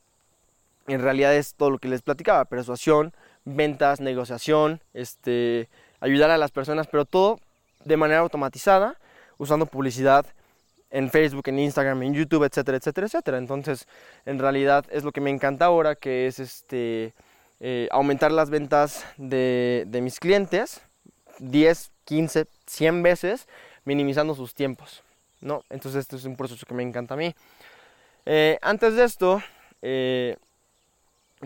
en realidad es todo lo que les platicaba, persuasión, ventas, negociación, este, ayudar a las personas, pero todo de manera automatizada, usando publicidad en Facebook, en Instagram, en YouTube, etcétera, etcétera, etcétera. Entonces, en realidad es lo que me encanta ahora, que es este, eh, aumentar las ventas de, de, mis clientes 10, 15, 100 veces, minimizando sus tiempos. ¿no? Entonces, este es un proceso que me encanta a mí. Eh, antes de esto, eh,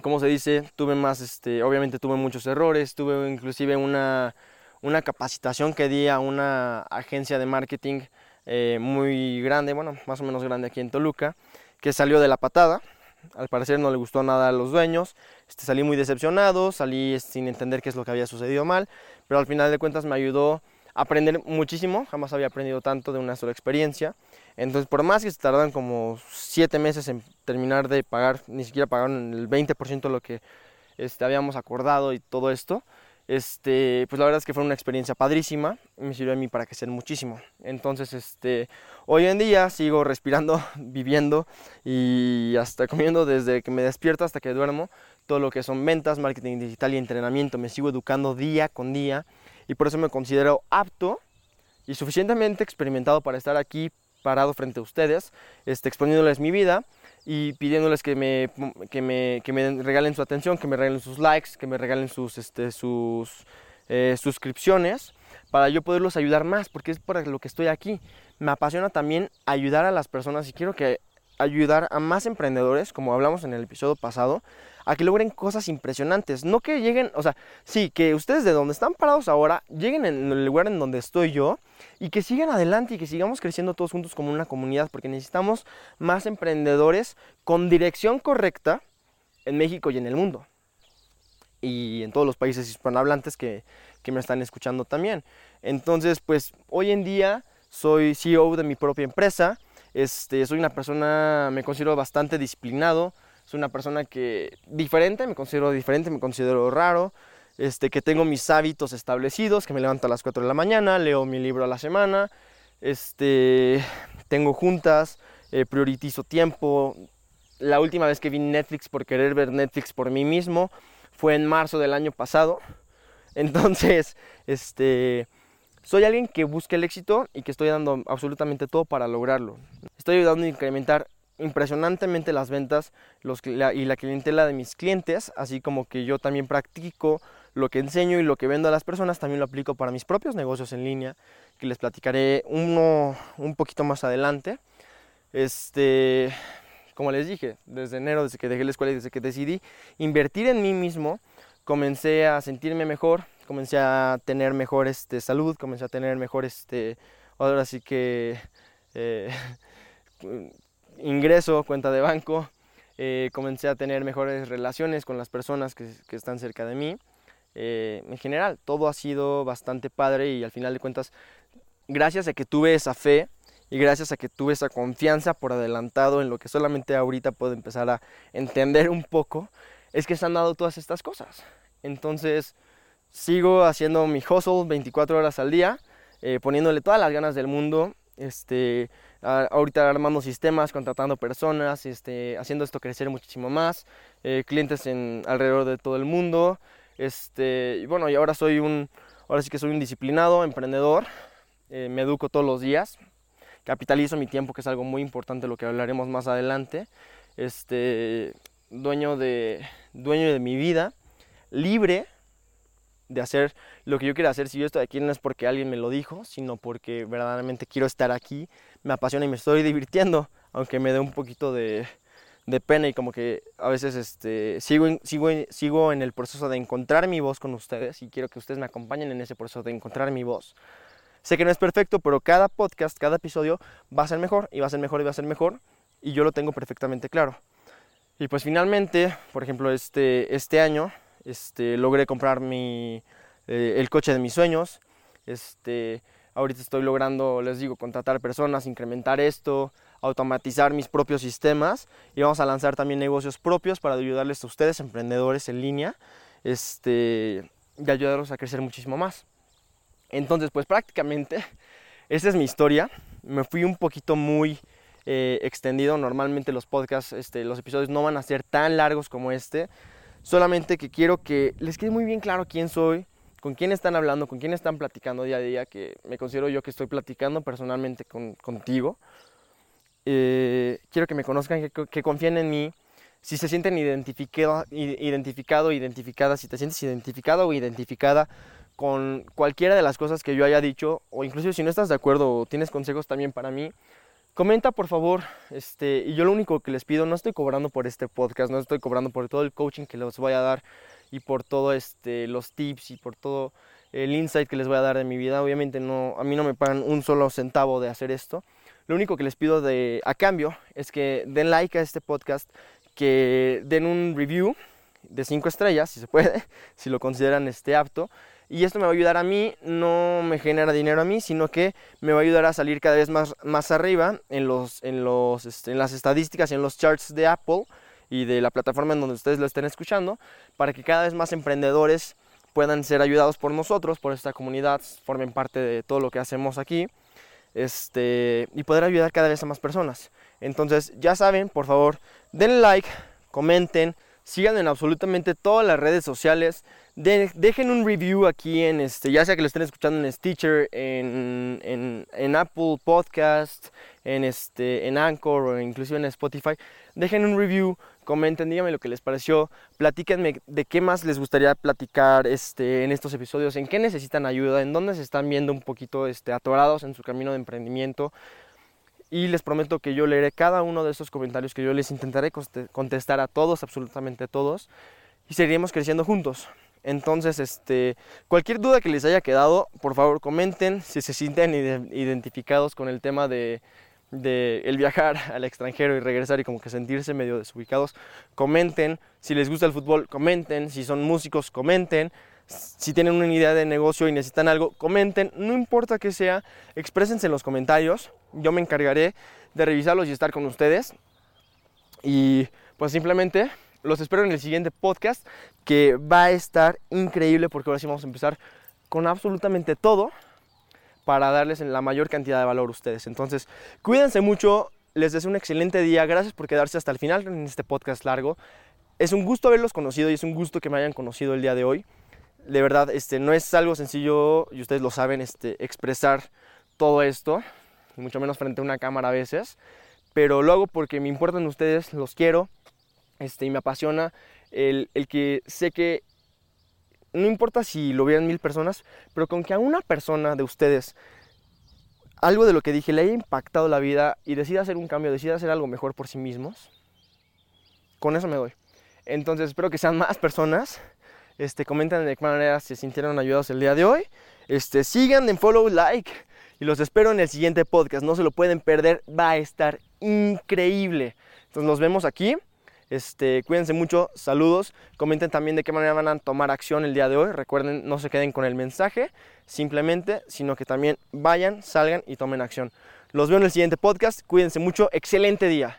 como se dice, tuve más, este, obviamente tuve muchos errores, tuve inclusive una, una capacitación que di a una agencia de marketing eh, muy grande, bueno, más o menos grande aquí en Toluca, que salió de la patada. Al parecer no le gustó nada a los dueños. Este, salí muy decepcionado, salí sin entender qué es lo que había sucedido mal, pero al final de cuentas me ayudó aprender muchísimo. Jamás había aprendido tanto de una sola experiencia. Entonces, por más que se tardan como 7 meses en terminar de pagar, ni siquiera pagaron el 20% de lo que este, habíamos acordado y todo esto, este, pues la verdad es que fue una experiencia padrísima, me sirvió a mí para crecer muchísimo. Entonces, este, hoy en día sigo respirando, viviendo y hasta comiendo desde que me despierto hasta que duermo, todo lo que son ventas, marketing digital y entrenamiento, me sigo educando día con día y por eso me considero apto y suficientemente experimentado para estar aquí parado frente a ustedes, este, exponiéndoles mi vida y pidiéndoles que me, que me, que me regalen su atención, que me regalen sus likes, que me regalen sus, este, sus eh, suscripciones para yo poderlos ayudar más, porque es para lo que estoy aquí. Me apasiona también ayudar a las personas y quiero que ayudar a más emprendedores, como hablamos en el episodio pasado, a que logren cosas impresionantes. No que lleguen, o sea, sí, que ustedes de donde están parados ahora lleguen en el lugar en donde estoy yo y que sigan adelante y que sigamos creciendo todos juntos como una comunidad, porque necesitamos más emprendedores con dirección correcta en México y en el mundo. Y en todos los países hispanohablantes que, que me están escuchando también. Entonces, pues hoy en día soy CEO de mi propia empresa. Este, soy una persona, me considero bastante disciplinado, soy una persona que diferente, me considero diferente, me considero raro, este, que tengo mis hábitos establecidos, que me levanto a las 4 de la mañana, leo mi libro a la semana, este, tengo juntas, eh, prioritizo tiempo. La última vez que vi Netflix por querer ver Netflix por mí mismo fue en marzo del año pasado. Entonces, este, soy alguien que busca el éxito y que estoy dando absolutamente todo para lograrlo. Estoy ayudando a incrementar impresionantemente las ventas y la clientela de mis clientes, así como que yo también practico lo que enseño y lo que vendo a las personas, también lo aplico para mis propios negocios en línea, que les platicaré uno un poquito más adelante. Este, como les dije, desde enero, desde que dejé la escuela y desde que decidí invertir en mí mismo, comencé a sentirme mejor, comencé a tener mejor este, salud, comencé a tener mejor, este, ahora sí que... Eh, ingreso, cuenta de banco, eh, comencé a tener mejores relaciones con las personas que, están cerca de mí. Eh, en general, todo ha sido bastante padre y al final de cuentas, gracias a que tuve esa fe y gracias a que tuve esa confianza por adelantado en lo que solamente ahorita puedo empezar a entender un poco, es que se han dado todas estas cosas. Entonces, sigo haciendo mi hustle 24 horas al día, eh, poniéndole todas las ganas del mundo. Este, ahorita armando sistemas, contratando personas, este, haciendo esto crecer muchísimo más, eh, clientes en, alrededor de todo el mundo. Este, y bueno, y ahora soy un, ahora sí que soy un disciplinado, emprendedor, eh, me educo todos los días, capitalizo mi tiempo, que es algo muy importante, lo que hablaremos más adelante. Este, dueño de, dueño de mi vida, libre de hacer lo que yo quiero hacer. Si yo estoy aquí no es porque alguien me lo dijo, sino porque verdaderamente quiero estar aquí me apasiona y me estoy divirtiendo, aunque me dé un poquito de, pena y como que a veces este, sigo, sigo, sigo en el proceso de encontrar mi voz con ustedes y quiero que ustedes me acompañen en ese proceso de encontrar mi voz. Sé que no es perfecto, pero cada podcast, cada episodio va a ser mejor y va a ser mejor y va a ser mejor y yo lo tengo perfectamente claro. Y pues finalmente, por ejemplo, este, este año este, logré comprar mi, eh, el coche de mis sueños. Este, Ahorita estoy logrando, les digo, contratar personas, incrementar esto, automatizar mis propios sistemas y vamos a lanzar también negocios propios para ayudarles a ustedes, emprendedores en línea, este, y ayudarlos a crecer muchísimo más. Entonces, pues prácticamente esa es mi historia. Me fui un poquito muy eh, extendido. Normalmente los podcasts, este, los episodios no van a ser tan largos como este. Solamente que quiero que les quede muy bien claro quién soy, con quién están hablando, con quién están platicando día a día, que me considero yo que estoy platicando personalmente contigo. Eh, quiero que me conozcan, que, confíen en mí. Si se sienten identificado, identificado, identificada, si te sientes identificado o identificada con cualquiera de las cosas que yo haya dicho, o incluso si no estás de acuerdo o tienes consejos también para mí, comenta por favor. Este, y yo lo único que les pido, no estoy cobrando por este podcast, no estoy cobrando por todo el coaching que les voy a dar y por todo este, los tips y por todo el insight que les voy a dar de mi vida. Obviamente no, a mí no me pagan un solo centavo de hacer esto. Lo único que les pido de, a cambio es que den like a este podcast, que den un review de 5 estrellas, si se puede, si lo consideran este apto. Y esto me va a ayudar a mí, no me genera dinero a mí, sino que me va a ayudar a salir cada vez más, más arriba en, los, en, los, este, en las estadísticas y en los charts de Apple y de la plataforma en donde ustedes lo estén escuchando, para que cada vez más emprendedores puedan ser ayudados por nosotros, por esta comunidad, formen parte de todo lo que hacemos aquí este, y poder ayudar cada vez a más personas. Entonces, ya saben, por favor, denle like, comenten, sigan en absolutamente todas las redes sociales. dejen un review aquí en este, ya sea que lo estén escuchando en Stitcher, en, en, Apple Podcast, en este, en Anchor o inclusive en Spotify. Dejen un review, comenten, díganme lo que les pareció, platíquenme de qué más les gustaría platicar este, en estos episodios, en qué necesitan ayuda, en dónde se están viendo un poquito este, atorados en su camino de emprendimiento y les prometo que yo leeré cada uno de esos comentarios que yo les intentaré contestar a todos, absolutamente todos, y seguiremos creciendo juntos. Entonces, este, cualquier duda que les haya quedado, por favor comenten si se sienten identificados con el tema de, el viajar al extranjero y regresar y como que sentirse medio desubicados, comenten. Si les gusta el fútbol, comenten. Si son músicos, comenten. Si tienen una idea de negocio y necesitan algo, comenten. No importa que sea, exprésense en los comentarios. Yo me encargaré de revisarlos y estar con ustedes. Y pues simplemente los espero en el siguiente podcast que va a estar increíble porque ahora sí vamos a empezar con absolutamente todo para darles la mayor cantidad de valor a ustedes. Entonces, cuídense mucho, les deseo un excelente día, gracias por quedarse hasta el final en este podcast largo. Es un gusto haberlos conocido y es un gusto que me hayan conocido el día de hoy de verdad, este, no es algo sencillo, y ustedes lo saben, este, expresar todo esto, mucho menos frente a una cámara a veces, pero lo hago porque me importan ustedes, los quiero, este, y me apasiona el, el que sé que no importa si lo vieran mil personas, pero con que a una persona de ustedes algo de lo que dije le haya impactado la vida y decida hacer un cambio, decida hacer algo mejor por sí mismos, con eso me doy. Entonces espero que sean más personas este, comenten de qué manera se sintieron ayudados el día de hoy. Este, sigan en follow, like. Y los espero en el siguiente podcast. No se lo pueden perder. Va a estar increíble. Entonces nos vemos aquí. Este, cuídense mucho, saludos. Comenten también de qué manera van a tomar acción el día de hoy. Recuerden, no se queden con el mensaje simplemente, sino que también vayan, salgan y tomen acción. Los veo en el siguiente podcast. Cuídense mucho. Excelente día.